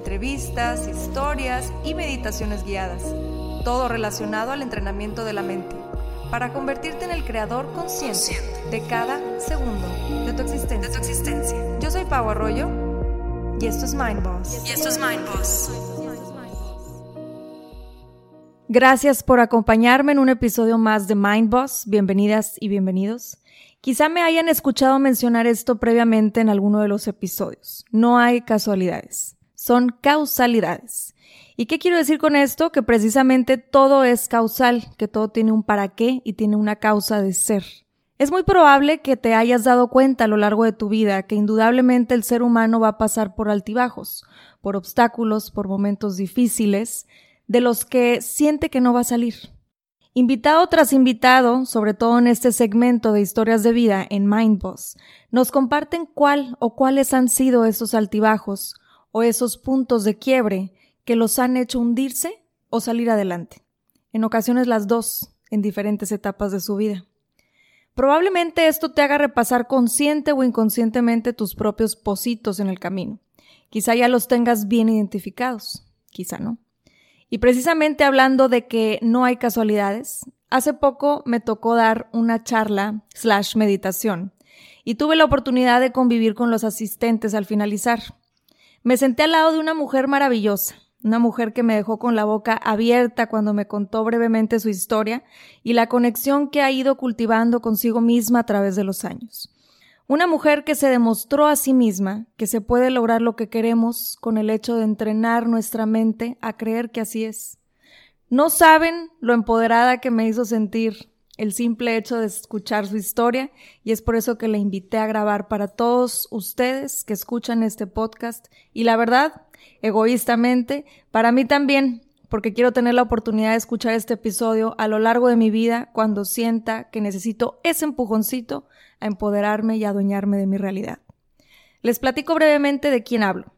entrevistas, historias y meditaciones guiadas, todo relacionado al entrenamiento de la mente, para convertirte en el creador consciente de cada segundo de tu existencia. Yo soy Pau Arroyo y esto es Mind Boss. Y esto es Mind Boss. Gracias por acompañarme en un episodio más de Mind Boss. Bienvenidas y bienvenidos. Quizá me hayan escuchado mencionar esto previamente en alguno de los episodios. No hay casualidades son causalidades. ¿Y qué quiero decir con esto? Que precisamente todo es causal, que todo tiene un para qué y tiene una causa de ser. Es muy probable que te hayas dado cuenta a lo largo de tu vida que indudablemente el ser humano va a pasar por altibajos, por obstáculos, por momentos difíciles, de los que siente que no va a salir. Invitado tras invitado, sobre todo en este segmento de historias de vida en Mindboss, nos comparten cuál o cuáles han sido esos altibajos, o esos puntos de quiebre que los han hecho hundirse o salir adelante. En ocasiones las dos, en diferentes etapas de su vida. Probablemente esto te haga repasar consciente o inconscientemente tus propios positos en el camino. Quizá ya los tengas bien identificados, quizá no. Y precisamente hablando de que no hay casualidades, hace poco me tocó dar una charla slash meditación y tuve la oportunidad de convivir con los asistentes al finalizar. Me senté al lado de una mujer maravillosa, una mujer que me dejó con la boca abierta cuando me contó brevemente su historia y la conexión que ha ido cultivando consigo misma a través de los años. Una mujer que se demostró a sí misma que se puede lograr lo que queremos con el hecho de entrenar nuestra mente a creer que así es. No saben lo empoderada que me hizo sentir el simple hecho de escuchar su historia y es por eso que le invité a grabar para todos ustedes que escuchan este podcast y la verdad, egoístamente, para mí también, porque quiero tener la oportunidad de escuchar este episodio a lo largo de mi vida cuando sienta que necesito ese empujoncito a empoderarme y adueñarme de mi realidad. Les platico brevemente de quién hablo.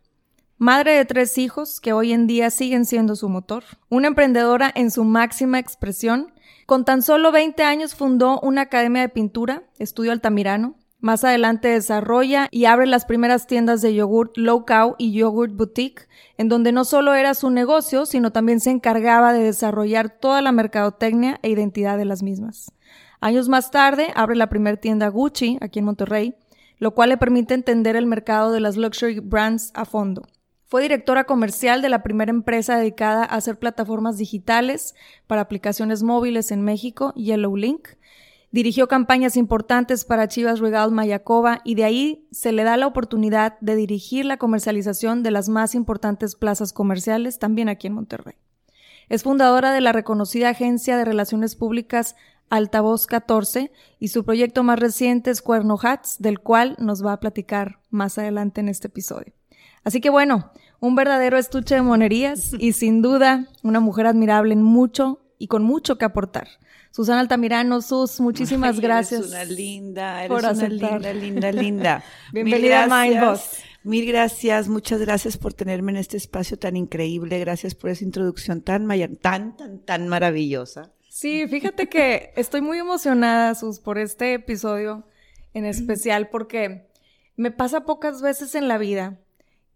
Madre de tres hijos que hoy en día siguen siendo su motor, una emprendedora en su máxima expresión con tan solo 20 años fundó una academia de pintura, Estudio Altamirano. Más adelante desarrolla y abre las primeras tiendas de yogurt Low Cow y Yogurt Boutique, en donde no solo era su negocio, sino también se encargaba de desarrollar toda la mercadotecnia e identidad de las mismas. Años más tarde abre la primera tienda Gucci aquí en Monterrey, lo cual le permite entender el mercado de las luxury brands a fondo. Fue directora comercial de la primera empresa dedicada a hacer plataformas digitales para aplicaciones móviles en México, Yellow Link. Dirigió campañas importantes para Chivas Regal Mayacoba y de ahí se le da la oportunidad de dirigir la comercialización de las más importantes plazas comerciales también aquí en Monterrey. Es fundadora de la reconocida agencia de relaciones públicas Altavoz 14 y su proyecto más reciente es Cuerno Hats, del cual nos va a platicar más adelante en este episodio. Así que bueno, un verdadero estuche de monerías y sin duda una mujer admirable en mucho y con mucho que aportar. Susana Altamirano, Sus, muchísimas gracias. Eres una linda, eres una linda, linda, linda. Bienvenida a Mindboss. Mil gracias, muchas gracias por tenerme en este espacio tan increíble. Gracias por esa introducción tan, tan, tan, tan maravillosa. Sí, fíjate que estoy muy emocionada, Sus, por este episodio en especial porque me pasa pocas veces en la vida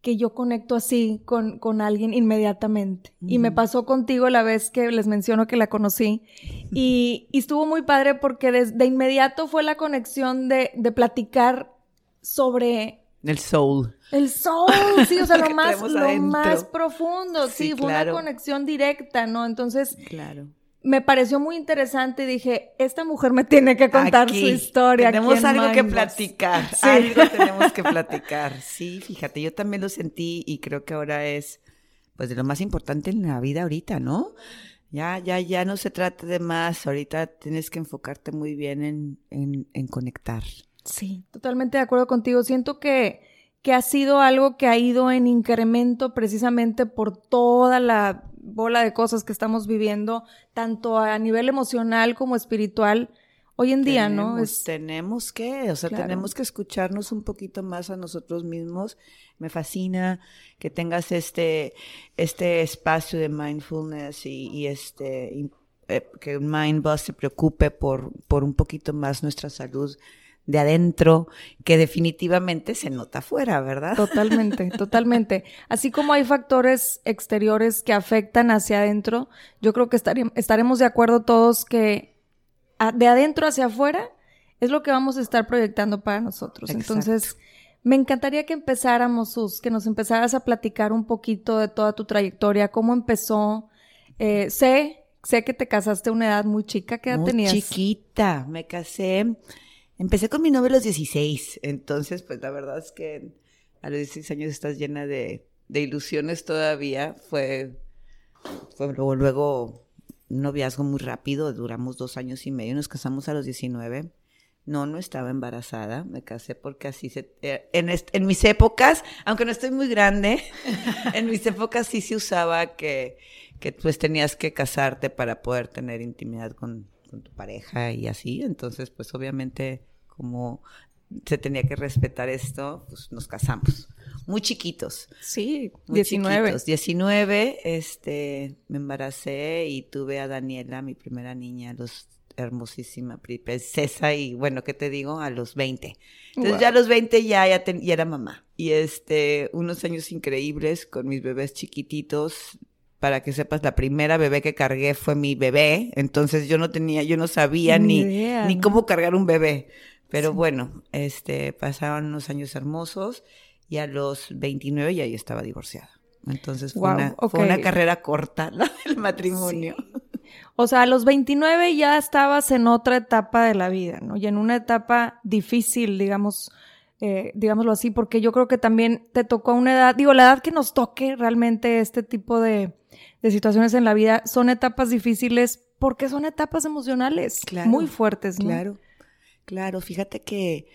que yo conecto así con, con alguien inmediatamente. Y me pasó contigo la vez que les menciono que la conocí. Y, estuvo muy padre porque de, inmediato fue la conexión de, de platicar sobre... El soul. El soul, sí, o sea, lo más, lo más profundo, sí, fue una conexión directa, ¿no? Entonces, claro me pareció muy interesante y dije, esta mujer me tiene que contar su historia. Tenemos algo que platicar, algo tenemos que platicar. Sí, fíjate, yo también lo sentí y creo que ahora es pues de lo más importante en la vida ahorita, ¿no? Ya, ya, ya no se trata de más, ahorita tienes que enfocarte muy bien en, en, en conectar. Sí, totalmente de acuerdo contigo. Siento que, que ha sido algo que ha ido en incremento precisamente por toda la bola de cosas que estamos viviendo, tanto a nivel emocional como espiritual, hoy en día, ¿no? Es... Tenemos que, o sea, tenemos que escucharnos un poquito más a nosotros mismos. Me fascina que tengas este, este espacio de mindfulness y, y este, eh, que Mindbus se preocupe por, por un poquito más nuestra salud de adentro, que definitivamente se nota afuera, ¿verdad? Totalmente, totalmente. Así como hay factores exteriores que afectan hacia adentro, yo creo que estaremos de acuerdo todos que de adentro hacia afuera es lo que vamos a estar proyectando para nosotros. Entonces, me encantaría que empezáramos, Sus, que nos empezaras a platicar un poquito de toda tu trayectoria, cómo empezó. Eh, sé, sé que te casaste a una edad muy chica, ¿qué edad muy tenías? chiquita, me casé, empecé con mi novio a los 16, entonces, pues la verdad es que a los 16 años estás llena de, ilusiones todavía, fue, fue luego, un noviazgo muy rápido, duramos dos años y medio, nos casamos a los 19. No, no estaba embarazada, me casé porque así se... Eh, en, en mis épocas, aunque no estoy muy grande, en mis épocas sí se usaba que, que pues tenías que casarte para poder tener intimidad con, con tu pareja y así. Entonces, pues obviamente como se tenía que respetar esto, pues nos casamos muy chiquitos. Sí, 19. 19, este, me embaracé y tuve a Daniela, mi primera niña, los hermosísima princesa y bueno, ¿qué te digo? A los 20. Entonces ya a los 20 ya, ya, era mamá. Y este, unos años increíbles con mis bebés chiquititos. Para que sepas, la primera bebé que cargué fue mi bebé. Entonces yo no tenía, yo no sabía ni, ni, cómo cargar un bebé. Pero bueno, este, pasaron unos años hermosos y a los 29 ya yo estaba divorciada. Entonces fue, una, fue una, carrera corta la del matrimonio. O sea, a los 29 ya estabas en otra etapa de la vida, ¿no? Y en una etapa difícil, digamos, eh, digámoslo así, porque yo creo que también te tocó una edad, digo, la edad que nos toque realmente este tipo de, de situaciones en la vida son etapas difíciles porque son etapas emocionales muy fuertes, ¿no? Claro, claro. Fíjate que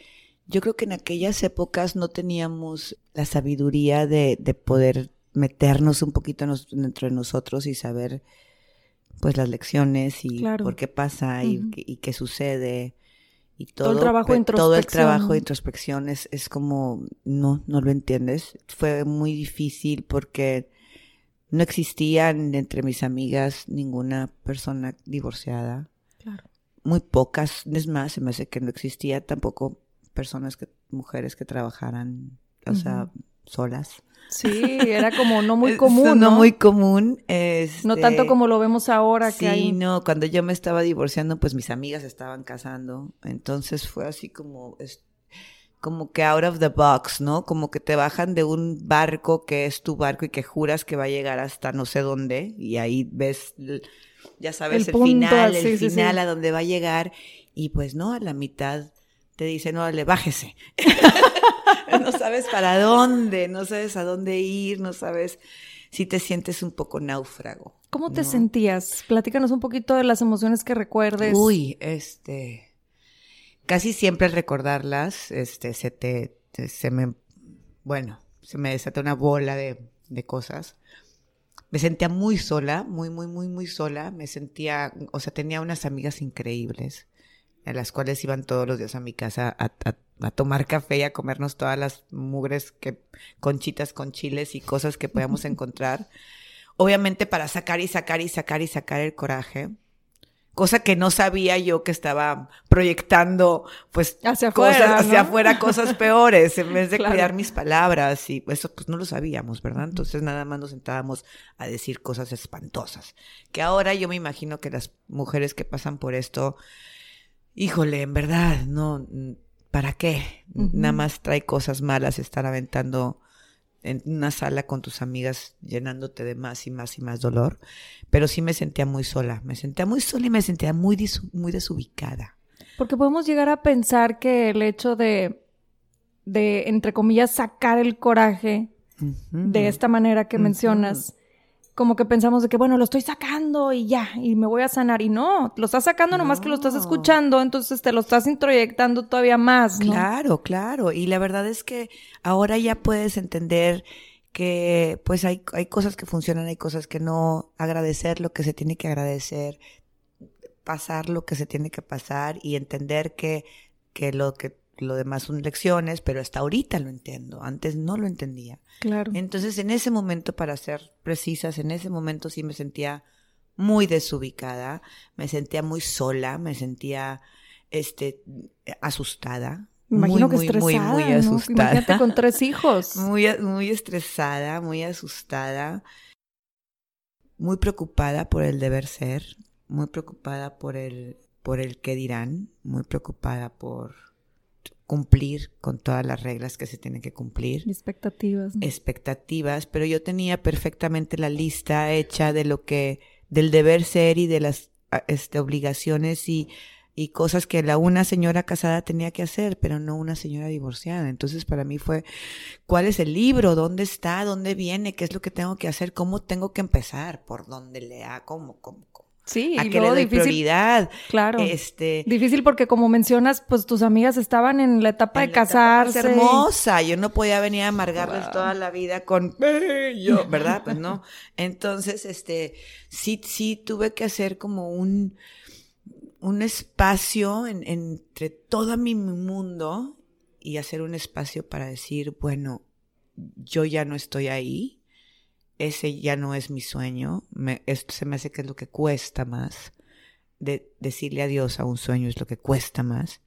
yo creo que en aquellas épocas no teníamos la sabiduría de, de poder meternos un poquito dentro de nosotros y saber pues las lecciones y por qué pasa y, qué sucede y todo, todo, el trabajo de introspección. Todo el trabajo de introspección es, es como, no, no lo entiendes. Fue muy difícil porque no existían entre mis amigas ninguna persona divorciada. Claro. Muy pocas, es más, se me hace que no existía tampoco personas que, mujeres que trabajaran, o sea, solas. Sí, era como no muy común. no, muy común. Este, no tanto como lo vemos ahora que Sí, no, cuando yo me estaba divorciando, pues mis amigas estaban casando. Entonces fue así como, como que out of the box, ¿no? Como que te bajan de un barco que es tu barco y que juras que va a llegar hasta no sé dónde. Y ahí ves, ya sabes, el, final, el final a dónde va a llegar. Y pues no, a la mitad te dicen, le bájese. no sabes para dónde, no sabes a dónde ir, no sabes si te sientes un poco náufrago. ¿Cómo te sentías? Platícanos un poquito de las emociones que recuerdes. Uy, este, casi siempre al recordarlas, este, se te, se me, bueno, se me desata una bola de, de cosas. Me sentía muy sola, muy, muy, muy, muy sola. Me sentía, o sea, tenía unas amigas increíbles en las cuales iban todos los días a mi casa a, tomar café y a comernos todas las mugres que conchitas con chiles y cosas que podíamos encontrar. Obviamente para sacar y sacar y sacar y sacar el coraje. Cosa que no sabía yo que estaba proyectando, pues, hacia afuera, cosas, hacia afuera cosas peores, en vez de cuidar mis palabras. Y eso, pues, no lo sabíamos, ¿verdad? Entonces, nada más nos sentábamos a decir cosas espantosas. Que ahora yo me imagino que las mujeres que pasan por esto, híjole, en verdad, no, ¿para qué? Nada más trae cosas malas estar aventando en una sala con tus amigas llenándote de más y más y más dolor. Pero sí me sentía muy sola, me sentía muy sola y me sentía muy, muy desubicada. Porque podemos llegar a pensar que el hecho de, de entre comillas, sacar el coraje de esta manera que mencionas, como que pensamos de que, bueno, lo estoy sacando y ya, y me voy a sanar. Y no, lo estás sacando nomás que lo estás escuchando, entonces te lo estás introyectando todavía más. Claro, claro. Y la verdad es que ahora ya puedes entender que pues hay, hay cosas que funcionan, hay cosas que no, agradecer lo que se tiene que agradecer, pasar lo que se tiene que pasar y entender que, que lo que lo demás son lecciones, pero hasta ahorita lo entiendo, antes no lo entendía. Claro. Entonces, en ese momento, para ser precisas, en ese momento sí me sentía muy desubicada, me sentía muy sola, me sentía este asustada. Imagino muy, que estresada, muy, muy ¿no? asustada. Imagínate con tres hijos. Muy, muy estresada, muy asustada, muy preocupada por el deber ser, muy preocupada por el, por el qué dirán, muy preocupada por cumplir con todas las reglas que se tienen que cumplir. Expectativas. ¿no? Expectativas, pero yo tenía perfectamente la lista hecha de lo que, del deber ser y de las este, obligaciones y, y cosas que la una señora casada tenía que hacer, pero no una señora divorciada. Entonces para mí fue, ¿cuál es el libro? ¿Dónde está? ¿Dónde viene? ¿Qué es lo que tengo que hacer? ¿Cómo tengo que empezar? ¿Por dónde lea? ¿Cómo? ¿Cómo? cómo? Sí, ¿A y qué le doy difícil. prioridad? Claro. Este, Difícil porque como mencionas, pues tus amigas estaban en la etapa en de la etapa más casarse. hermosa. Yo no podía venir a amargarles Wow. toda la vida con "Eh, yo, ¿verdad? Pues no. Entonces, este, sí, sí tuve que hacer como un, un espacio en- entre todo mi mundo y hacer un espacio para decir, bueno, yo ya no estoy ahí. Ese ya no es mi sueño. Me, esto se me hace que es lo que cuesta más. De decirle adiós a un sueño es lo que cuesta más.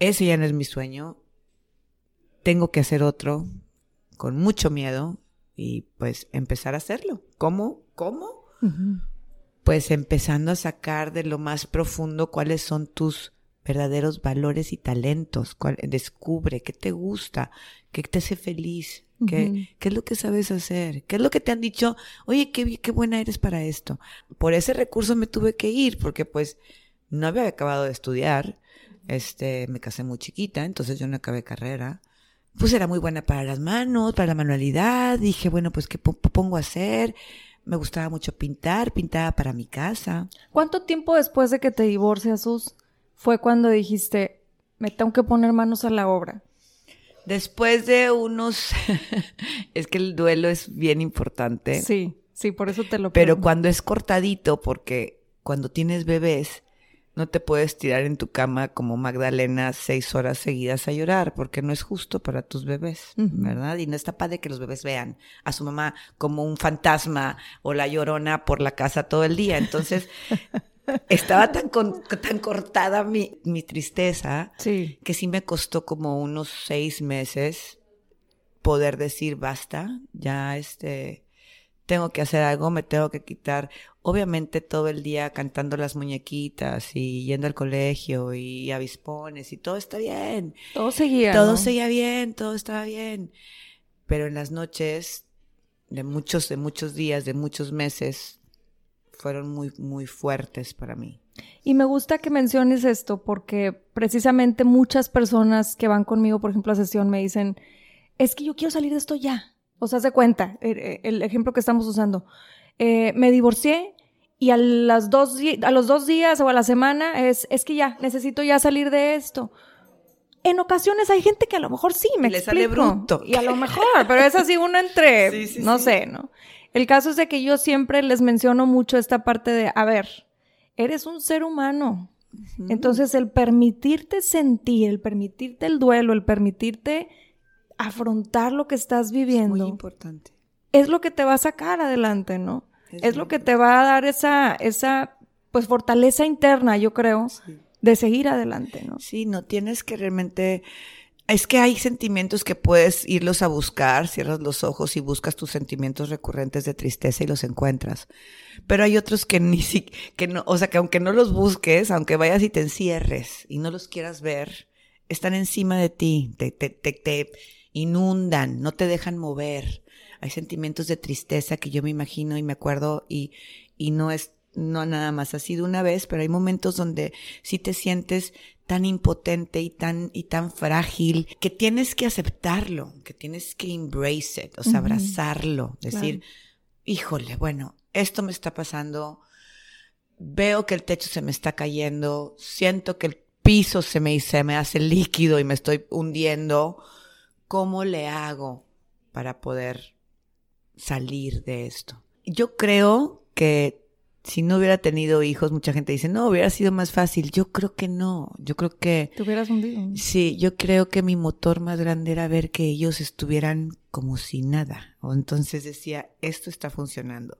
Ese ya no es mi sueño. Tengo que hacer otro con mucho miedo y pues empezar a hacerlo. ¿Cómo? ¿Cómo? Pues empezando a sacar de lo más profundo cuáles son tus verdaderos valores y talentos. Cuál- descubre qué te gusta, qué te hace feliz, qué, qué es lo que sabes hacer, qué es lo que te han dicho, oye, qué, qué buena eres para esto. Por ese recurso me tuve que ir porque pues no había acabado de estudiar, este, me casé muy chiquita, entonces yo no acabé carrera. Pues era muy buena para las manos, para la manualidad. Dije, bueno, pues ¿qué po- pongo a hacer? Me gustaba mucho pintar, pintaba para mi casa. ¿Cuánto tiempo después de que te divorcias, Sus, fue cuando dijiste, me tengo que poner manos a la obra? Después de unos, es que el duelo es bien importante, Sí, sí, por eso te lo pero cuando es cortadito, porque cuando tienes bebés, no te puedes tirar en tu cama como Magdalena seis horas seguidas a llorar, porque no es justo para tus bebés. ¿verdad? Y no está padre que los bebés vean a su mamá como un fantasma o la llorona por la casa todo el día. Entonces, estaba tan, con- tan cortada mi, mi tristeza Sí, que sí me costó como unos seis meses poder decir basta, ya este, tengo que hacer algo, me tengo que quitar, obviamente todo el día cantando las muñequitas y yendo al colegio y avispones y todo está bien, todo seguía. todo ¿no? seguía bien, todo estaba bien, pero en las noches de muchos, de muchos días, de muchos meses, fueron muy, muy fuertes para mí. Y me gusta que menciones esto porque precisamente muchas personas que van conmigo, por ejemplo, a sesión, me dicen, es que yo quiero salir de esto ya. O sea, de cuenta, el, el ejemplo que estamos usando. Eh, me divorcié y a, las dos, a los dos días o a la semana es, es que ya, necesito ya salir de esto. En ocasiones hay gente que a lo mejor sí, me Le sale bruto. Y a lo mejor, pero es así uno entre, Sí, sí, no sí. sé, ¿no? El caso es de que yo siempre les menciono mucho esta parte de, a ver, eres un ser humano. Entonces, el permitirte sentir, el permitirte el duelo, el permitirte afrontar lo que estás Muy viviendo, importante. es lo que te va a sacar adelante, ¿no? Es Es, muy lo que te va a dar esa, esa, pues, fortaleza interna, yo creo, Sí. de seguir adelante, ¿no? Sí, no tienes que realmente... Es que hay sentimientos que puedes irlos a buscar, cierras los ojos y buscas tus sentimientos recurrentes de tristeza y los encuentras. Pero hay otros que ni si, que no, o sea, que aunque no los busques, aunque vayas y te encierres y no los quieras ver, están encima de ti, te, te, te, te inundan, no te dejan mover. Hay sentimientos de tristeza que yo me imagino y me acuerdo y, y no es, no nada más ha sido una vez, pero hay momentos donde sí te sientes tan impotente y tan, y tan frágil que tienes que aceptarlo, que tienes que embrace it, o sea, abrazarlo, decir, híjole, bueno, esto me está pasando, veo que el techo se me está cayendo, siento que el piso se me, se me hace líquido y me estoy hundiendo, ¿cómo le hago para poder salir de esto. Yo creo que si no hubiera tenido hijos, mucha gente dice, no, hubiera sido más fácil. Yo creo que no. Yo creo que... Te hubieras hundido. Sí, yo creo que mi motor más grande era ver que ellos estuvieran como si nada. O entonces decía, esto está funcionando.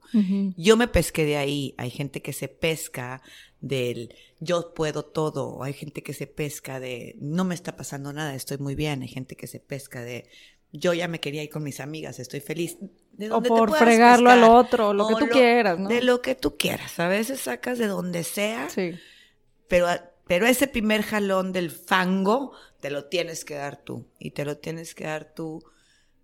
Yo me pesqué de ahí. Hay gente que se pesca del yo puedo todo. Hay gente que se pesca de no me está pasando nada, estoy muy bien. Hay gente que se pesca de yo ya me quería ir con mis amigas, estoy feliz. O por fregarlo al otro, lo que tú quieras, ¿no? De lo que tú quieras. A veces sacas de donde sea. Sí. Pero, pero ese primer jalón del fango te lo tienes que dar tú. Y te lo tienes que dar tú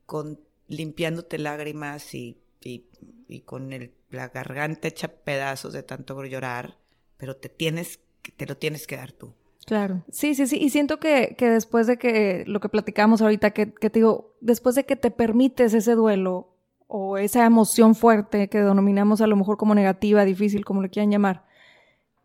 con limpiándote lágrimas y, y, y con el, la garganta hecha pedazos de tanto llorar. Pero te tienes, te lo tienes que dar tú. Claro, sí, sí, sí. Y siento que, que después de que lo que platicamos ahorita, que, que te digo, después de que te permites ese duelo o esa emoción fuerte que denominamos a lo mejor como negativa, difícil, como le quieran llamar,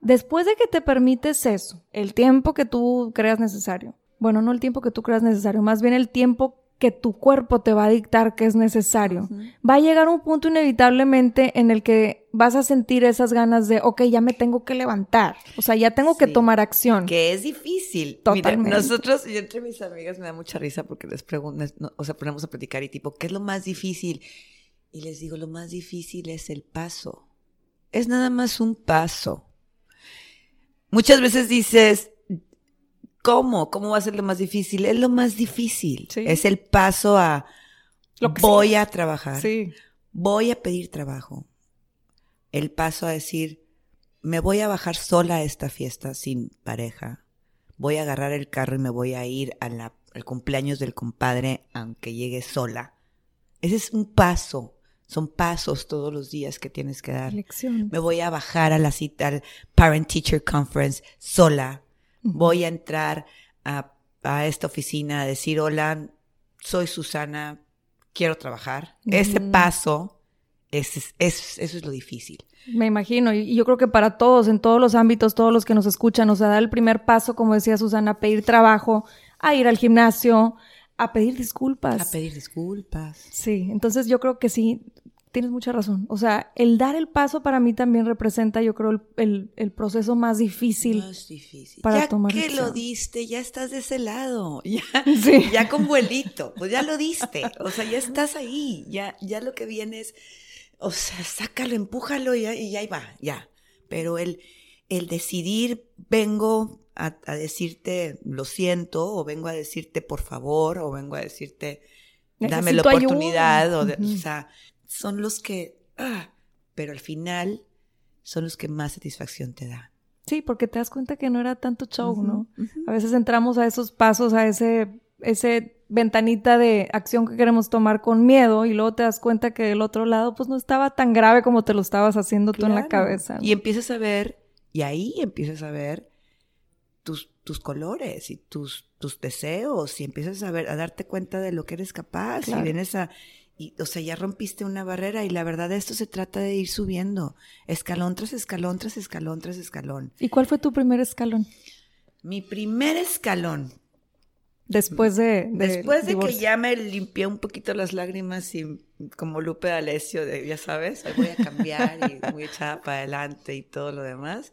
después de que te permites eso, el tiempo que tú creas necesario, bueno, no el tiempo que tú creas necesario, más bien el tiempo que tu cuerpo te va a dictar que es necesario. Va a llegar un punto inevitablemente en el que vas a sentir esas ganas de, ok, ya me tengo que levantar, o sea, ya tengo que tomar acción. Que es difícil. Totalmente. nosotros, yo entre mis amigas me da mucha risa porque les pregunto, o sea, ponemos a platicar y tipo, ¿qué es lo más difícil? Y les digo, lo más difícil es el paso. Es nada más un paso. Muchas veces dices, ¿Cómo? ¿Cómo va a ser lo más difícil? Es lo más difícil. Es el paso a voy a trabajar. Sí. Voy a pedir trabajo. El paso a decir, me voy a bajar sola a esta fiesta sin pareja. Voy a agarrar el carro y me voy a ir al cumpleaños del compadre aunque llegue sola. Ese es un paso. Son pasos todos los días que tienes que dar. Me voy a bajar a la cita al Parent Teacher Conference sola voy a entrar a, esta oficina a decir, hola, soy Susana, quiero trabajar. Ese paso, es, eso es lo difícil. Me imagino, y yo creo que para todos, en todos los ámbitos, todos los que nos escuchan, o sea, dar el primer paso, como decía Susana, pedir trabajo, a ir al gimnasio, a pedir disculpas. A pedir disculpas. Sí, entonces yo creo que sí, tienes mucha razón. O sea, el dar el paso para mí también representa, yo creo, el, el, proceso más difícil. Más difícil. Para ya tomar que lo diste, ya estás de ese lado. Ya, sí. ya con vuelito. Pues ya lo diste. O sea, ya estás ahí. Ya, ya lo que viene es, o sea, sácalo, empújalo y, y ahí va, ya. Pero el, el decidir, vengo a, a, decirte lo siento, o vengo a decirte por favor, o vengo a decirte dame la oportunidad, o, o sea, son los que, ah, pero al final son los que más satisfacción te da. Sí, porque te das cuenta que no era tanto show, ¿no? A veces entramos a esos pasos, a ese, ese ventanita de acción que queremos tomar con miedo y luego te das cuenta que del otro lado pues no estaba tan grave como te lo estabas haciendo tú en la cabeza. Y empiezas a ver, y ahí empiezas a ver tus, tus colores y tus, tus deseos y empiezas a ver, a darte cuenta de lo que eres capaz y vienes a, y, o sea, ya rompiste una barrera y la verdad de esto se trata de ir subiendo, escalón tras escalón, tras escalón, tras escalón. ¿Y cuál fue tu primer escalón? Mi primer escalón. Después de... Después de que ya me limpié un poquito las lágrimas y como Lupe D'Alessio, de, ya sabes, voy a cambiar y muy echada para adelante y todo lo demás,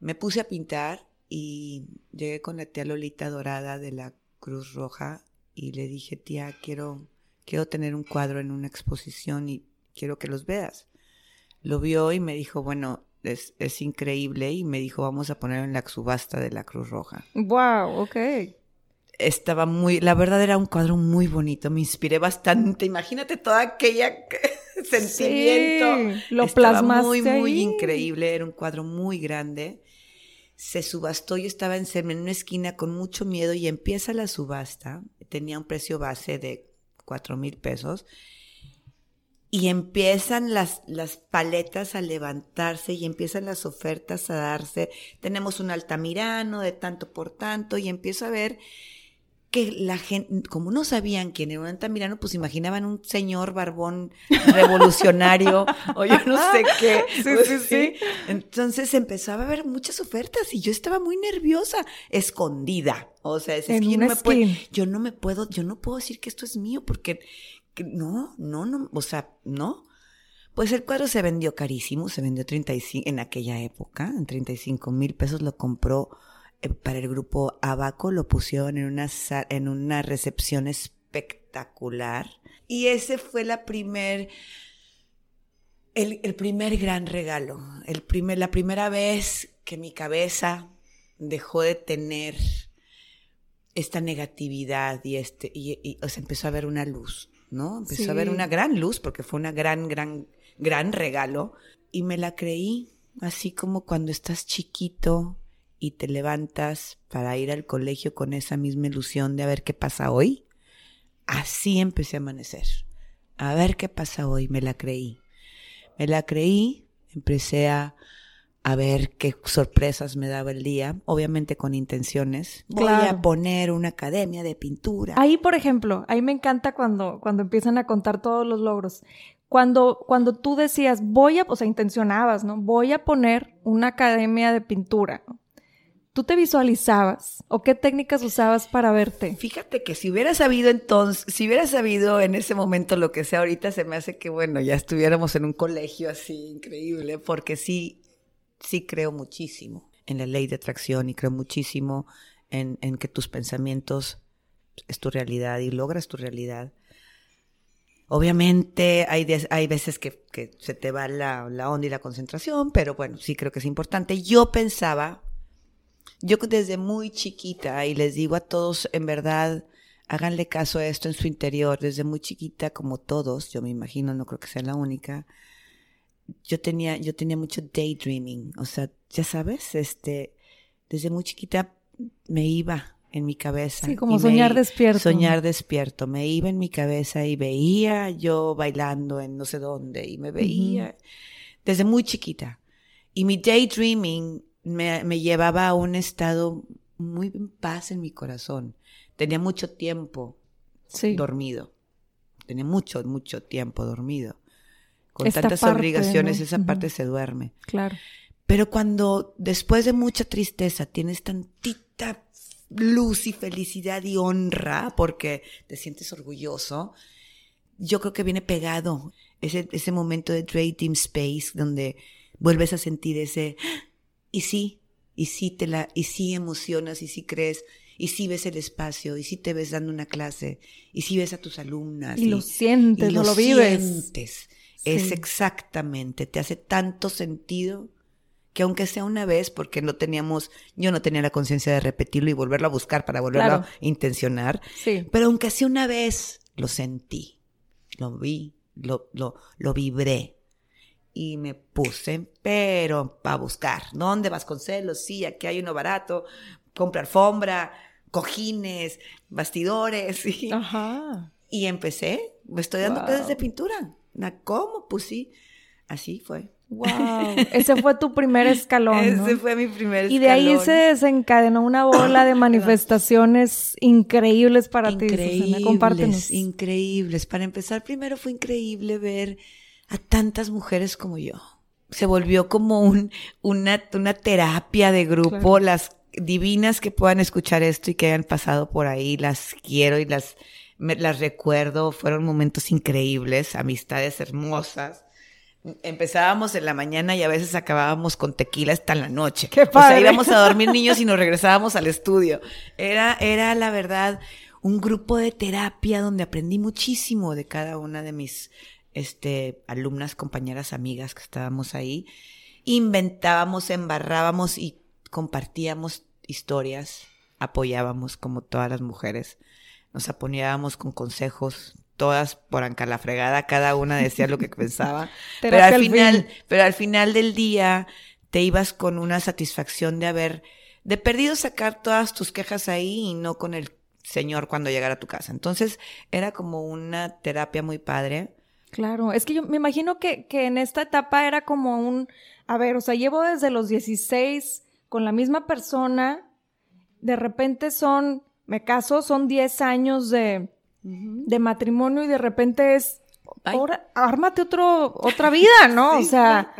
me puse a pintar y llegué con la tía Lolita Dorada de la Cruz Roja y le dije, tía, quiero quiero tener un cuadro en una exposición y quiero que los veas. Lo vio y me dijo, bueno, es, es increíble y me dijo, vamos a ponerlo en la subasta de la Cruz Roja. Wow, ok. Estaba muy, la verdad era un cuadro muy bonito, me inspiré bastante. Imagínate toda aquella sentimiento. Sí, lo Estaba muy, muy increíble, era un cuadro muy grande. Se subastó, yo estaba en, en una esquina con mucho miedo y empieza la subasta. Tenía un precio base de cuatro mil pesos. Y empiezan las, las paletas a levantarse y empiezan las ofertas a darse. Tenemos un altamirano de tanto por tanto y empiezo a ver que la gente, como no sabían quién era un altamirano, pues imaginaban un señor barbón revolucionario o yo no sé qué. Sí, pues sí. Entonces empezaba a haber muchas ofertas y yo estaba muy nerviosa, escondida. O sea, es, que yo no, me puedo, yo no me puedo, yo no puedo decir que esto es mío porque no, no, no, o sea, no. Pues el cuadro se vendió carísimo, se vendió 35 en aquella época, en 35 mil pesos lo compró para el grupo Abaco, lo pusieron en una, en una recepción espectacular. Y ese fue la primer, el, el primer gran regalo, el primer, la primera vez que mi cabeza dejó de tener esta negatividad y este, y, o sea, empezó a ver una luz, ¿no? Empezó a ver una gran luz porque fue una gran, gran, gran regalo y me la creí, así como cuando estás chiquito y te levantas para ir al colegio con esa misma ilusión de a ver qué pasa hoy. Así empecé a amanecer. A ver qué pasa hoy, me la creí. Me la creí, empecé a a ver qué sorpresas me daba el día, obviamente con intenciones. Voy a poner una academia de pintura. Ahí, por ejemplo, ahí me encanta cuando, cuando empiezan a contar todos los logros. Cuando, cuando tú decías, voy a, o sea, intencionabas, ¿no? Voy a poner una academia de pintura. ¿Tú te visualizabas o qué técnicas usabas para verte? Fíjate que si hubiera sabido entonces, si hubiera sabido en ese momento lo que sea ahorita, se me hace que, bueno, ya estuviéramos en un colegio así increíble, porque sí, sí creo muchísimo en la ley de atracción y creo muchísimo en, que tus pensamientos es tu realidad y logras tu realidad. Obviamente hay, hay veces que, se te va la, la, onda y la concentración, pero bueno, sí creo que es importante. Yo pensaba, yo desde muy chiquita, y les digo a todos, en verdad, háganle caso a esto en su interior, desde muy chiquita, como todos, yo me imagino, no creo que sea la única, yo tenía, yo tenía mucho daydreaming, o sea, ya sabes, este, desde muy chiquita me iba en mi cabeza. Sí, como soñar despierto. Soñar despierto, me iba en mi cabeza y veía yo bailando en no sé dónde y me veía desde muy chiquita. Y mi daydreaming me, me llevaba a un estado muy en paz en mi corazón. Tenía mucho tiempo dormido. Tenía mucho, mucho tiempo dormido con tantas obligaciones, esa parte se duerme. Claro. Pero cuando después de mucha tristeza tienes tantita luz y felicidad y honra porque te sientes orgulloso, yo creo que viene pegado ese, ese momento de Dream Space donde vuelves a sentir ese, y sí, y sí te la, y sí emocionas, y sí crees, y sí ves el espacio, y sí te ves dando una clase, y sí ves a tus alumnas. Y, lo sientes, no lo vives. Sientes. Es exactamente, te hace tanto sentido que aunque sea una vez, porque no teníamos, yo no tenía la conciencia de repetirlo y volverlo a buscar para volverlo a intencionar, sí. pero aunque sea una vez, lo sentí, lo vi, lo, lo, lo vibré y me puse, pero para buscar, ¿dónde Vasconcelos? Sí, aquí hay uno barato, compra alfombra, cojines, bastidores y, Ajá. y empecé, me estoy dando clases de pintura. ¿Cómo? Pues sí, así fue. Wow, ese fue tu primer escalón. Ese fue mi primer escalón. Y de ahí se desencadenó una bola de manifestaciones increíbles para ti. Increíbles, increíbles. Para empezar, primero fue increíble ver a tantas mujeres como yo. Se volvió como un, una, una terapia de grupo. Las divinas que puedan escuchar esto y que hayan pasado por ahí, las quiero y las me, las recuerdo, fueron momentos increíbles, amistades hermosas. Empezábamos en la mañana y a veces acabábamos con tequila hasta la noche. Qué padre. O sea, íbamos a dormir niños y nos regresábamos al estudio. Era, era la verdad un grupo de terapia donde aprendí muchísimo de cada una de mis este, alumnas, compañeras, amigas que estábamos ahí. Inventábamos, embarrábamos y compartíamos historias, apoyábamos como todas las mujeres nos apoyábamos con consejos, todas por anca la fregada, cada una decía lo que pensaba. pero al final, pero al final del día te ibas con una satisfacción de haber, de perdido sacar todas tus quejas ahí y no con el señor cuando llegara a tu casa. Entonces era como una terapia muy padre. Claro, es que yo me imagino que, que en esta etapa era como un, a ver, o sea, llevo desde los 16 con la misma persona, de repente son me caso, son 10 años de, de matrimonio y de repente es, ahora, ármate otro, otra vida, ¿no? o sea,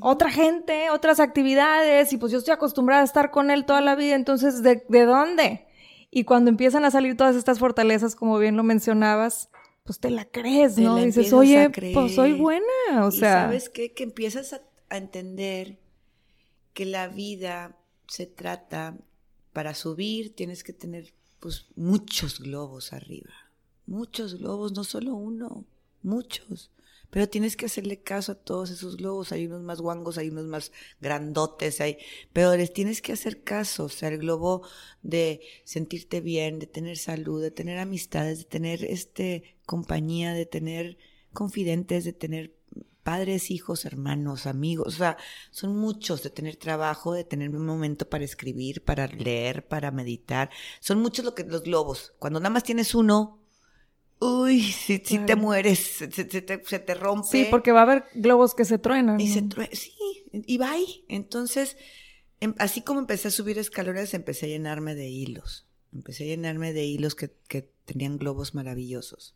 otra gente, otras actividades y pues yo estoy acostumbrada a estar con él toda la vida, entonces, ¿de, de dónde? Y cuando empiezan a salir todas estas fortalezas, como bien lo mencionabas, pues te la crees, ¿no? Dices, oye, pues soy buena, o sea. ¿Sabes qué? Que empiezas a, a entender que la vida se trata, para subir tienes que tener pues muchos globos arriba, muchos globos, no solo uno, muchos. Pero tienes que hacerle caso a todos esos globos. Hay unos más guangos, hay unos más grandotes, hay, pero les tienes que hacer caso. O sea, el globo de sentirte bien, de tener salud, de tener amistades, de tener este compañía, de tener confidentes, de tener padres, hijos, hermanos, amigos, o sea, son muchos de tener trabajo, de tener un momento para escribir, para leer, para meditar. Son muchos lo que, los globos. Cuando nada más tienes uno, uy, si, te mueres, se, te, rompe. Sí, porque va a haber globos que se truenan. Y se truenan, sí, y va ahí. Entonces, em, así como empecé a subir escalones, empecé a llenarme de hilos. Empecé a llenarme de hilos que, que tenían globos maravillosos.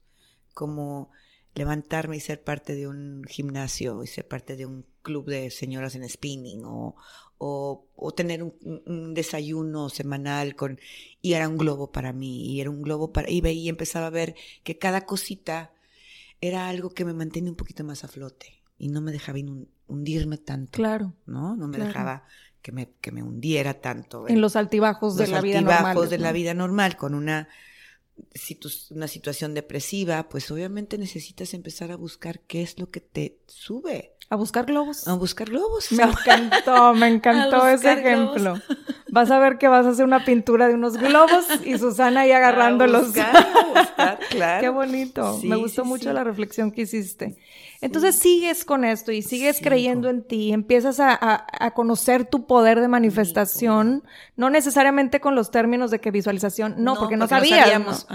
Como levantarme y ser parte de un gimnasio y ser parte de un club de señoras en spinning o, o, tener un, desayuno semanal con y era un globo para mí y era un globo para y veía y empezaba a ver que cada cosita era algo que me mantenía un poquito más a flote y no me dejaba hundirme tanto claro. no no me dejaba que me, que me hundiera tanto en, los altibajos de la vida normal altibajos de la vida normal con una una situación depresiva, pues obviamente necesitas empezar a buscar qué es lo que te sube. A buscar globos. A buscar globos. Me encantó, me encantó ese ejemplo. Vas a ver que vas a hacer una pintura de unos globos y Susana ahí agarrándolos. claro. Qué bonito. me gustó mucho la reflexión que hiciste. Entonces sigues con esto y sigues creyendo en ti, empiezas a, conocer tu poder de manifestación, no necesariamente con los términos de que visualización, no, porque no sabíamos.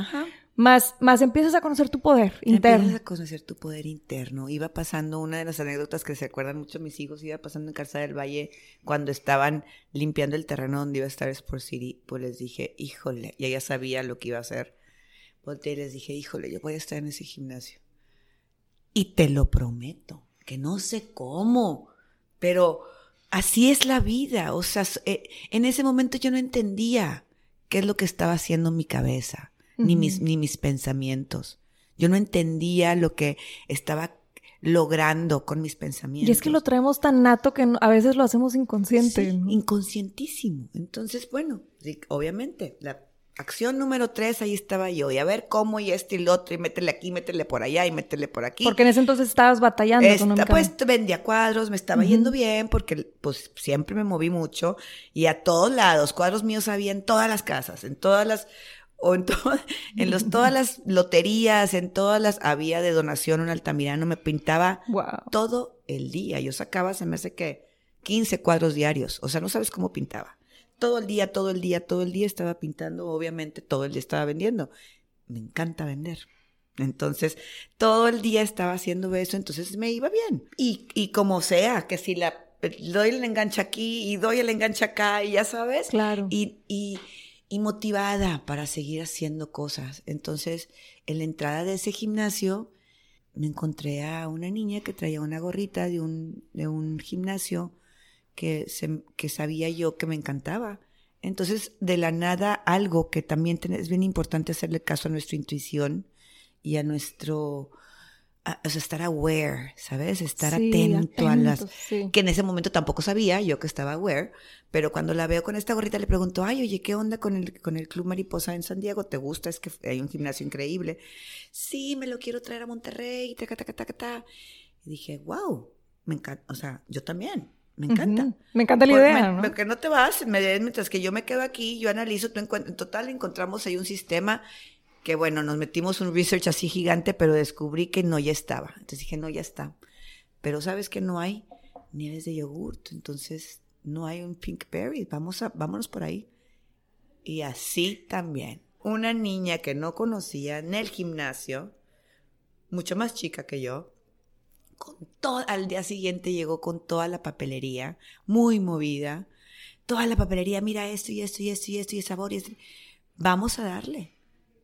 Más, más empiezas a conocer tu poder interno. Empiezas a conocer tu poder interno. Iba pasando una de las anécdotas que se acuerdan mucho mis hijos, iba pasando en Calzada del Valle cuando estaban limpiando el terreno donde iba a estar Sport City, pues les dije, híjole, y ella sabía lo que iba a hacer. Volteé y les dije, híjole, yo voy a estar en ese gimnasio. Y te lo prometo, que no sé cómo, pero así es la vida. O sea, eh, en ese momento yo no entendía qué es lo que estaba haciendo mi cabeza, ni, mis, ni mis pensamientos. Yo no entendía lo que estaba logrando con mis pensamientos. Y es que lo traemos tan nato que a veces lo hacemos inconsciente. Inconscientísimo. Entonces, bueno, obviamente, la acción número tres, ahí estaba yo. Y a ver cómo y este y el otro, y métele aquí, métele por allá y métele por aquí. Porque en ese entonces estabas batallando Esta, Pues vendía cuadros, me estaba yendo bien, porque pues siempre me moví mucho. Y a todos lados, cuadros míos había en todas las casas, en todas las o en, en los, todas las loterías, en todas las, había de donación un altamirano, me pintaba todo el día. Yo sacaba, se me hace que 15 cuadros diarios, o sea, no sabes cómo pintaba todo el día, todo el día, todo el día estaba pintando, obviamente todo el día estaba vendiendo. Me encanta vender. Entonces, todo el día estaba haciendo eso, entonces me iba bien. Y, y como sea, que si la doy el enganche aquí y doy el enganche acá, y ya sabes. Claro. Y, y, y motivada para seguir haciendo cosas. Entonces, en la entrada de ese gimnasio, me encontré a una niña que traía una gorrita de un, de un gimnasio que, que sabía yo que me encantaba. Entonces, de la nada, algo que también es bien importante hacerle caso a nuestra intuición y a nuestro, o sea, estar aware, ¿sabes? Estar atento, a las... Que en ese momento tampoco sabía yo que estaba aware, pero cuando la veo con esta gorrita le pregunto, ay, oye, ¿qué onda con el, con el Club Mariposa en San Diego? ¿Te gusta? Es que hay un gimnasio increíble. Sí, me lo quiero traer a Monterrey, ta, ta, ta, ta, Y dije, wow, me encanta, o sea, yo también. Me encanta. Me encanta la idea. ¿no? Que no te vas, mientras que yo me quedo aquí, yo analizo, tú en total encontramos ahí un sistema que bueno, nos metimos un research así gigante, pero descubrí que no ya estaba. Entonces dije, no, ya está. Pero sabes que no hay nieves de yogurt, entonces no hay un pink berry, vamos a, vámonos por ahí. Y así también. Una niña que no conocía en el gimnasio, mucho más chica que yo, con al día siguiente llegó con toda la papelería, muy movida, toda la papelería, mira esto y esto y esto y esto y el sabor y esto. Vamos a darle,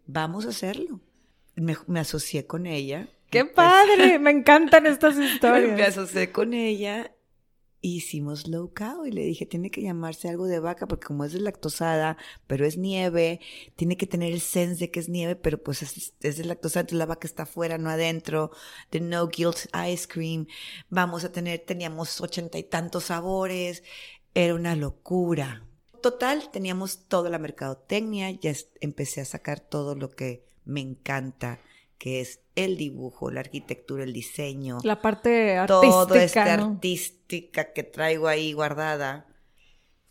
vamos a hacerlo. Me, asocié con ella. ¡Qué padre! me encantan estas historias. Me asocié con ella hicimos low cow y le dije, tiene que llamarse algo de vaca porque como es de lactosada, pero es nieve, tiene que tener el sense de que es nieve, pero pues es, es de lactosada, entonces la vaca está afuera, no adentro, de no guilt ice cream, vamos a tener, teníamos ochenta y tantos sabores, era una locura. Total, teníamos toda la mercadotecnia, ya empecé a sacar todo lo que me encanta que es el dibujo, la arquitectura, el diseño. La parte artística. Toda esta artística que traigo ahí guardada.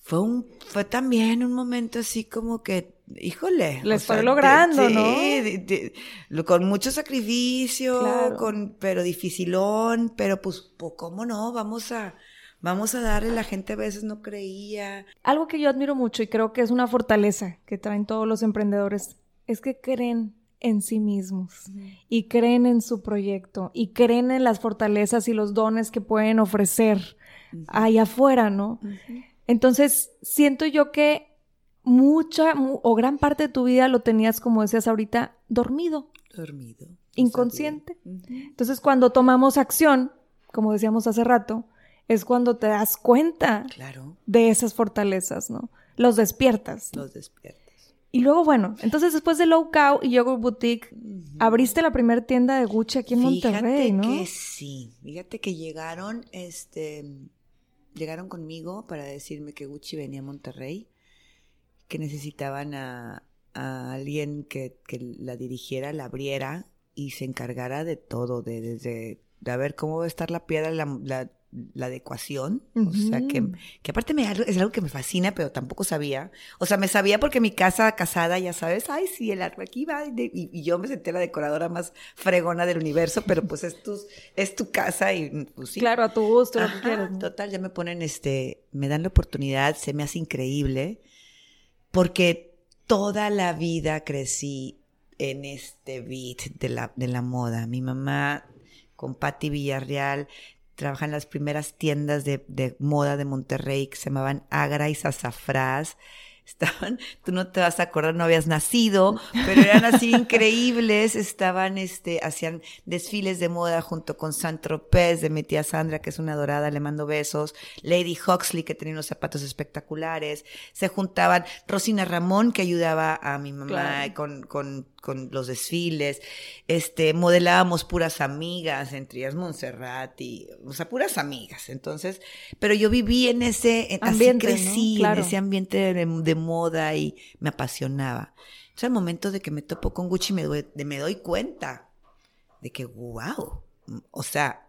Fue, un, fue también un momento así como que, híjole. Lo estoy logrando, ¿no? con mucho sacrificio, con, pero dificilón, pero pues, pues, ¿cómo no? Vamos a, vamos a darle, la gente a veces no creía. Algo que yo admiro mucho y creo que es una fortaleza que traen todos los emprendedores, es que creen en sí mismos y creen en su proyecto y creen en las fortalezas y los dones que pueden ofrecer ahí afuera, ¿no? Entonces, siento yo que mucha o gran parte de tu vida lo tenías, como decías ahorita, dormido. Dormido. Inconsciente. Entonces, cuando tomamos acción, como decíamos hace rato, es cuando te das cuenta de esas fortalezas, ¿no? Los despiertas. Los despiertas. Y luego, bueno, entonces después de Low Cow y Yogurt Boutique, abriste la primera tienda de Gucci aquí en Monterrey, ¿no? Fíjate que sí. Fíjate que llegaron, este, llegaron conmigo para decirme que Gucci venía a Monterrey, que necesitaban a, alguien que, la dirigiera, la abriera y se encargara de todo, de desde de a ver cómo va a estar la piedra, la, la la adecuación, o sea, que, que aparte me, es algo que me fascina, pero tampoco sabía. O sea, me sabía porque mi casa casada, ya sabes, ay, sí, el árbol aquí va, y, yo me senté la decoradora más fregona del universo, pero pues es tu, es tu casa y pues sí. Claro, a tu gusto, lo que quieras. Total, ya me ponen este, me dan la oportunidad, se me hace increíble, porque toda la vida crecí en este beat de la, de la moda. Mi mamá con Patti Villarreal trabaja en las primeras tiendas de, de, moda de Monterrey que se llamaban Agra y Sazafrás estaban, tú no te vas a acordar, no habías nacido, pero eran así increíbles, estaban, este, hacían desfiles de moda junto con San Tropez de mi tía Sandra, que es una dorada, le mando besos, Lady Huxley, que tenía unos zapatos espectaculares, se juntaban Rosina Ramón, que ayudaba a mi mamá con, con, con los desfiles, este, modelábamos puras amigas, entre ellas Montserrat y, o sea, puras amigas, entonces, pero yo viví en ese, ambiente, así crecí, en ese ambiente de, de moda y me apasionaba. Entonces, al momento de que me topo con Gucci, me doy, me doy cuenta de que, wow, o sea,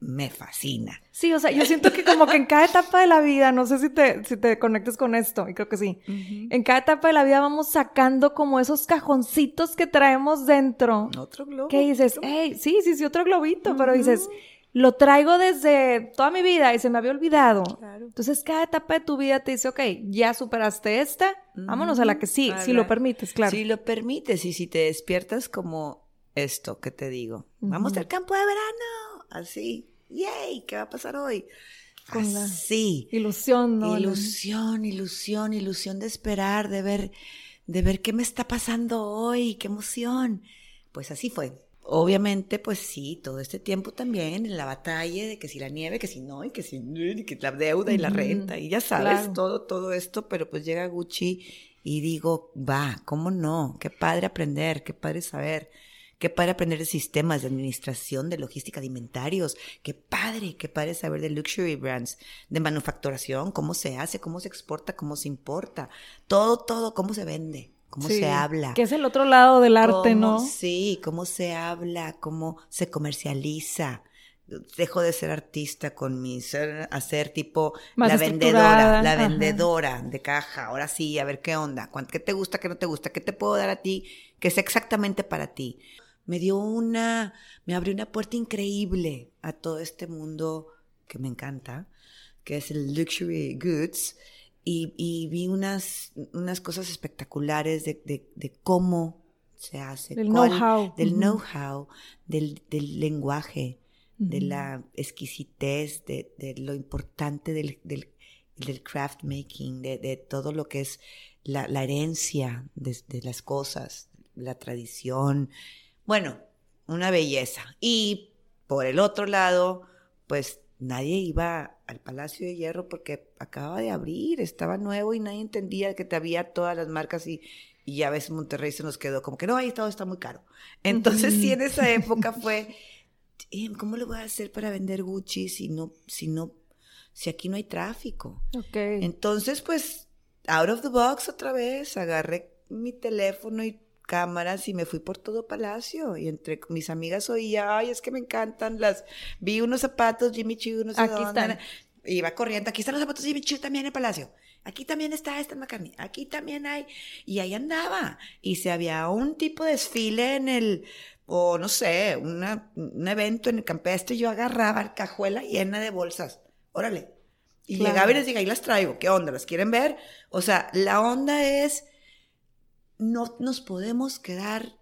me fascina. Sí, o sea, yo siento que como que en cada etapa de la vida, no sé si te, si te conectes con esto, y creo que sí, en cada etapa de la vida vamos sacando como esos cajoncitos que traemos dentro. Otro globo. Que dices, hey, sí, sí, sí, otro globito, pero dices, lo traigo desde toda mi vida y se me había olvidado. Entonces, cada etapa de tu vida te dice, ok, ya superaste esta, vámonos a la que sí, si lo permites, claro. Si lo permites y si te despiertas como esto que te digo, vamos al campo de verano, así, yay, ¿qué va a pasar hoy? Con así. ilusión, ¿no? Ilusión, ilusión, ilusión de esperar, de ver, de ver qué me está pasando hoy, qué emoción. Pues así fue obviamente, pues sí, todo este tiempo también en la batalla de que si la nieve, que si no, y que si que la deuda y la renta, y ya sabes, todo, todo esto, pero pues llega Gucci y digo, va, ¿cómo no? Qué padre aprender, qué padre saber, qué padre aprender de sistemas de administración, de logística de inventarios, qué padre, qué padre saber de luxury brands, de manufacturación, cómo se hace, cómo se exporta, cómo se importa, todo, todo, cómo se vende cómo se habla. Que es el otro lado del arte, ¿no? Sí, cómo se habla, cómo se comercializa. Dejo de ser artista con mi ser, hacer tipo la vendedora, la vendedora de caja. Ahora sí, a ver qué onda, qué te gusta, qué no te gusta, qué te puedo dar a ti, que es exactamente para ti. Me dio una, me abrió una puerta increíble a todo este mundo que me encanta, que es el luxury goods y, vi unas, unas cosas espectaculares de, de, cómo se hace. Del know-how. Del know-how, del, del, lenguaje, de la exquisitez, de, de lo importante del, del, del craft making, de, de, todo lo que es la, la herencia de, de, las cosas, la tradición. Bueno, una belleza. Y por el otro lado, pues nadie iba al Palacio de Hierro porque acababa de abrir, estaba nuevo y nadie entendía que te había todas las marcas y, y ya ves Monterrey se nos quedó como que no, ahí todo está muy caro. Entonces sí, en esa época fue, em, ¿cómo le voy a hacer para vender Gucci si no, si no, si aquí no hay tráfico? Entonces, pues, out of the box otra vez, agarré mi teléfono y cámaras y me fui por todo Palacio y entre mis amigas oía, ay, es que me encantan las, vi unos zapatos Jimmy Choo, no sé Aquí dónde, están. iba corriendo, aquí están los zapatos Jimmy Choo también en Palacio, aquí también está esta McCartney, aquí también hay, y ahí andaba, y si había un tipo de desfile en el, o no sé, una- un evento en el campestre, yo agarraba la cajuela llena de bolsas, órale, y Claro. llegaba y les decía, ahí las traigo, ¿qué onda? ¿Las quieren ver? O sea, la onda es, no nos podemos quedar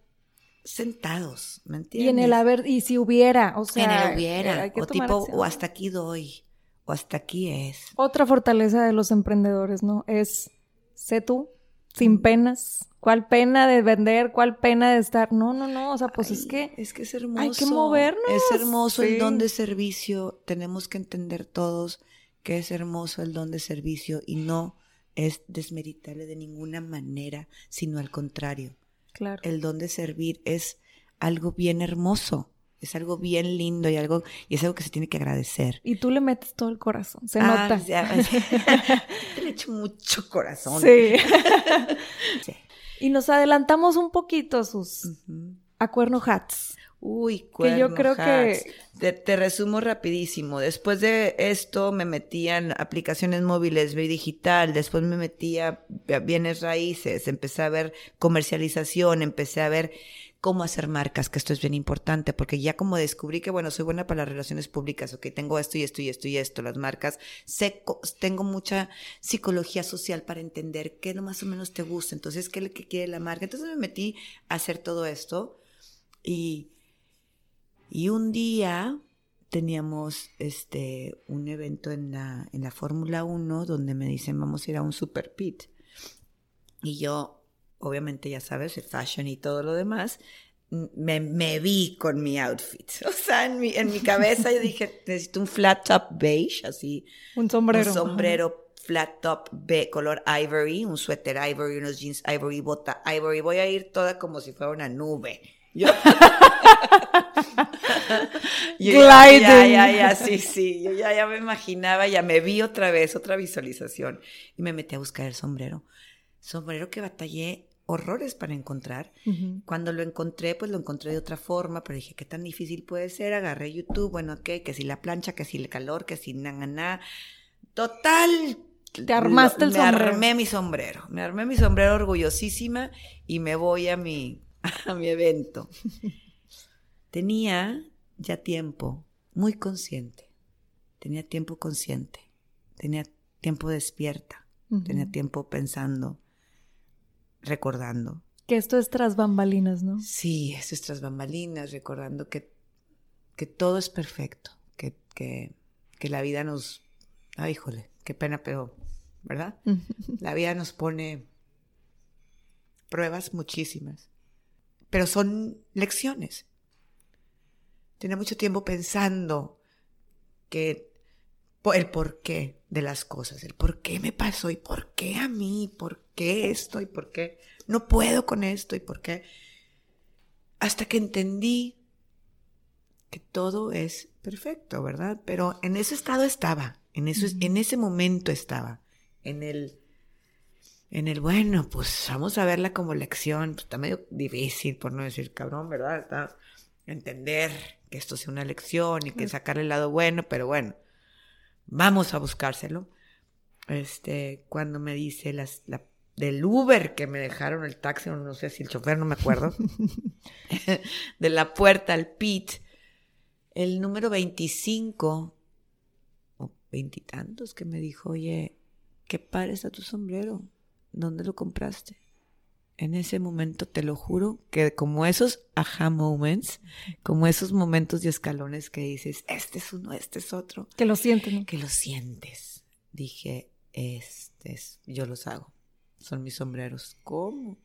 sentados, ¿me entiendes? Y en el haber, y si hubiera, o sea. en el hubiera, o tipo, acción. o hasta aquí doy, o hasta aquí es. Otra fortaleza de los emprendedores, ¿no? Es, sé tú, sin penas. ¿Cuál pena de vender? ¿Cuál pena de estar? No, no, no, o sea, pues es que es que es hermoso. hay que movernos, Es hermoso sí. el don de servicio. Tenemos que entender todos que es hermoso el don de servicio y no es desmeritarle de ninguna manera, sino al contrario. Claro. El don de servir es algo bien hermoso, es algo bien lindo y algo y es algo que se tiene que agradecer. Y tú le metes todo el corazón, se Ah, nota. ya, te le echo mucho corazón. Sí. Sí. y nos adelantamos un poquito, sus Ujú. a cuerno hats. Uy, Que yo cuerno creo hats. que- Te, te resumo rapidísimo. Después de esto me metía en aplicaciones móviles, ve digital, después me metía a bienes raíces, empecé a ver comercialización, empecé a ver cómo hacer marcas, que esto es bien importante, porque ya como descubrí que, bueno, soy buena para las relaciones públicas, ok, tengo esto y esto y esto y esto, las marcas, sé, tengo mucha psicología social para entender qué no más o menos te gusta, entonces, qué es lo que quiere la marca. Entonces me metí a hacer todo esto y, y un día teníamos este un evento en la, en la Fórmula 1 donde me dicen vamos a ir a un super pit. Y yo, obviamente ya sabes, el fashion y todo lo demás, me, me vi con mi outfit. O sea, en mi, en mi cabeza yo dije, necesito un flat top beige, así, Un sombrero. un sombrero flat top be- color ivory, un suéter ivory, unos jeans ivory, bota ivory. Voy a ir toda como si fuera una nube. Yo, Gliding. ya, ya, ya, sí, sí. Yo ya, ya me imaginaba, ya me vi otra vez, otra visualización. Y me metí a buscar el sombrero. Sombrero que batallé horrores para encontrar. Cuando lo encontré, pues lo encontré de otra forma, pero dije, ¿qué tan difícil puede ser? Agarré YouTube, bueno, ¿qué? Que si la plancha, que si el calor, que si na, na. Total. Te armaste el me sombrero. armé mi sombrero. Me armé mi sombrero orgullosísima y me voy a mi, a mi evento. Tenía ya tiempo muy consciente. Tenía tiempo consciente. Tenía tiempo despierta. Tenía tiempo pensando, recordando. Que esto es tras bambalinas, ¿no? Sí, es nuestras bambalinas, recordando que, que todo es perfecto, que, que, que la vida nos... Ay, híjole, qué pena, pero, ¿verdad? La vida nos pone pruebas muchísimas, pero son lecciones. Tenía mucho tiempo pensando que el porqué de las cosas, el por qué me pasó y por qué a mí, por qué esto y por qué no puedo con esto y por qué. Hasta que entendí que todo es perfecto, ¿verdad? Pero en ese estado estaba, en, eso, en ese momento estaba, en el, en el, bueno, pues vamos a verla como lección, pues, está medio difícil, por no decir cabrón, ¿verdad? Está entender que esto sea una lección y que sacarle el lado bueno, pero bueno, vamos a buscárselo. Este, cuando me dice las, la, del Uber que me dejaron el taxi, no sé si el chofer, no me acuerdo, de la puerta al pit, el número 25 o veintitantos que me dijo, oye, qué padre está tu sombrero, ¿dónde lo compraste? En ese momento, te lo juro, que como esos aha moments, como esos momentos y escalones que dices, este es uno, este es otro, Que lo sienten, ¿no? que lo sientes. Dije, este es, yo los hago. Son mis sombreros. ¿Cómo?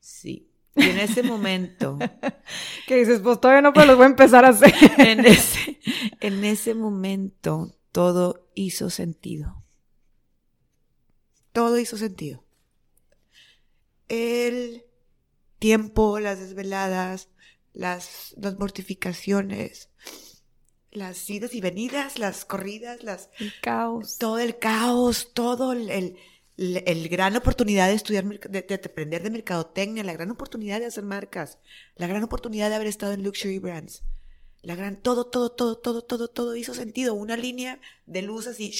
Sí. Y en ese momento, Que dices, pues todavía no, pero los voy a empezar a hacer. en ese, en ese momento todo hizo sentido. Todo hizo sentido. El tiempo, las desveladas, las, las mortificaciones, las idas y venidas, las corridas, las... El caos. Todo el caos, todo el, el, el gran oportunidad de estudiar, de, de, aprender de mercadotecnia, la gran oportunidad de hacer marcas, la gran oportunidad de haber estado en Luxury Brands, la gran, todo, todo, todo, todo, todo, todo hizo sentido. Una línea de luz así.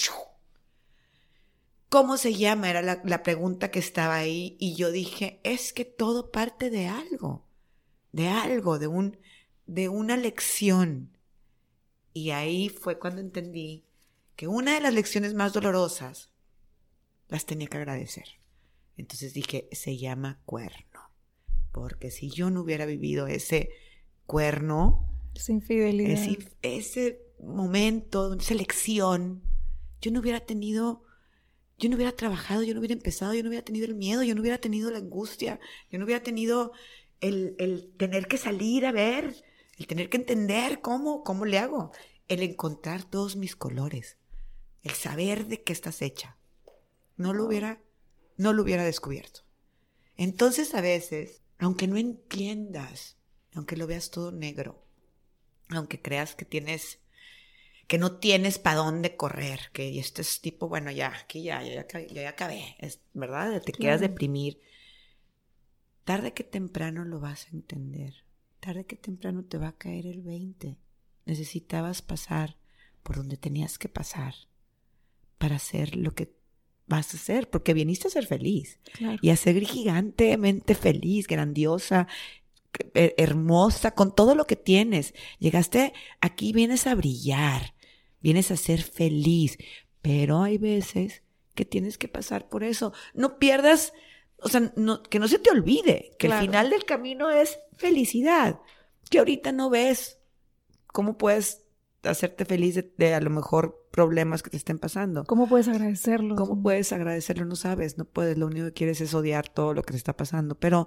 ¿Cómo se llama? Era la, la pregunta que estaba ahí y yo dije, es que todo parte de algo, de algo, de un, de una lección. Y ahí fue cuando entendí que una de las lecciones más dolorosas las tenía que agradecer. Entonces dije, se llama cuerno. Porque si yo no hubiera vivido ese cuerno, esa infidelidad. Ese, ese momento, esa lección, yo no hubiera tenido, yo no hubiera trabajado, yo no hubiera empezado, yo no hubiera tenido el miedo, yo no hubiera tenido la angustia, yo no hubiera tenido el, el tener que salir a ver, el tener que entender cómo, cómo le hago, el encontrar todos mis colores, el saber de qué estás hecha. No lo hubiera, no lo hubiera descubierto. Entonces a veces, aunque no entiendas, aunque lo veas todo negro, aunque creas que tienes, que no tienes para dónde correr, que este es tipo, bueno, ya, aquí ya, ya, ya, ya acabé, es, ¿verdad? Te quedas deprimir. Tarde que temprano lo vas a entender. Tarde que temprano te va a caer el 20. Necesitabas pasar por donde tenías que pasar para hacer lo que vas a hacer, porque viniste a ser feliz y a ser gigantemente feliz, grandiosa, hermosa, con todo lo que tienes. Llegaste aquí, vienes a brillar, vienes a ser feliz, pero hay veces que tienes que pasar por eso. No pierdas, o sea, no, que no se te olvide que el final del camino es felicidad, que ahorita no ves cómo puedes hacerte feliz de, a lo mejor problemas que te estén pasando. ¿Cómo puedes agradecerlo? ¿Cómo puedes agradecerlo? No sabes, no puedes, lo único que quieres es odiar todo lo que te está pasando, pero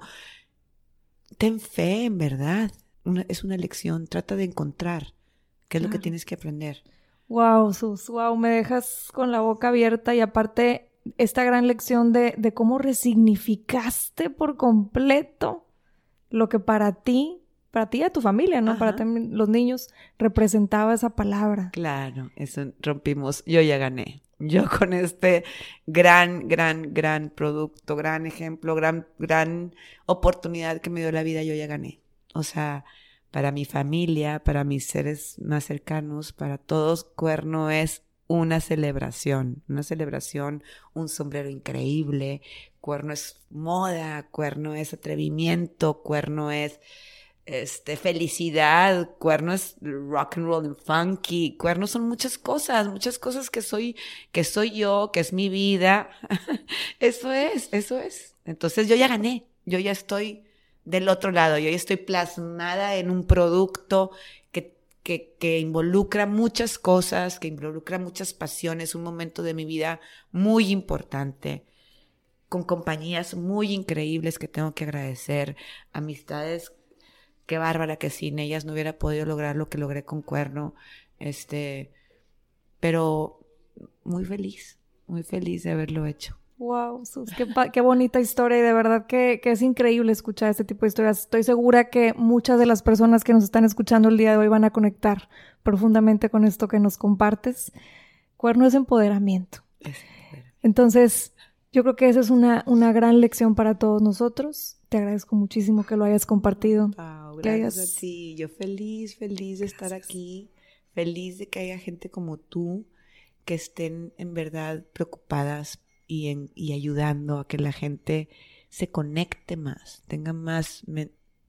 ten fe, en verdad. es una lección. Trata de encontrar qué es lo que tienes que aprender. Wow, Sus, wow, me dejas con la boca abierta y aparte esta gran lección de, de cómo resignificaste por completo lo que para ti, para ti y a tu familia, ¿no? Para los niños representaba esa palabra. Claro, eso rompimos. Yo ya gané yo con este gran, gran, gran producto, gran ejemplo, gran, gran oportunidad que me dio la vida, yo ya gané. O sea, para mi familia, para mis seres más cercanos, para todos, Cuerno es una celebración, una celebración, un sombrero increíble, Cuerno es moda, Cuerno es atrevimiento, Cuerno es este, felicidad, cuernos rock and roll and funky, cuernos son muchas cosas, muchas cosas que soy, que soy yo, que es mi vida. eso es, eso es. Entonces yo ya gané, yo ya estoy del otro lado, yo ya estoy plasmada en un producto que, que, que involucra muchas cosas, que involucra muchas pasiones, un momento de mi vida muy importante con compañías muy increíbles que tengo que agradecer, amistades qué bárbara que sin ellas no hubiera podido lograr lo que logré con Cuerno. Este, pero muy feliz, muy feliz de haberlo hecho. Wow, Sus, qué, qué, bonita historia y de verdad que, que, es increíble escuchar este tipo de historias. Estoy segura que muchas de las personas que nos están escuchando el día de hoy van a conectar profundamente con esto que nos compartes. Cuerno es empoderamiento. Entonces, yo creo que esa es una, una gran lección para todos nosotros. Te agradezco muchísimo que lo hayas compartido gracias a ti. Yo feliz, feliz de estar aquí, feliz de que haya gente como tú que estén en verdad preocupadas y, en, y ayudando a que la gente se conecte más, tenga más,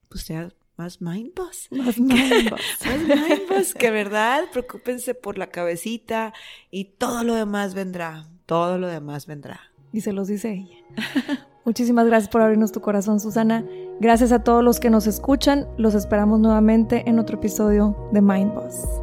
pues sea más mindboss. Más mindboss. más mindboss, que verdad, preocúpense por la cabecita y todo lo demás vendrá, todo lo demás vendrá. Y se los dice ella. Muchísimas gracias por abrirnos tu corazón, Susana. Gracias a todos los que nos escuchan. Los esperamos nuevamente en otro episodio de Mind Boss.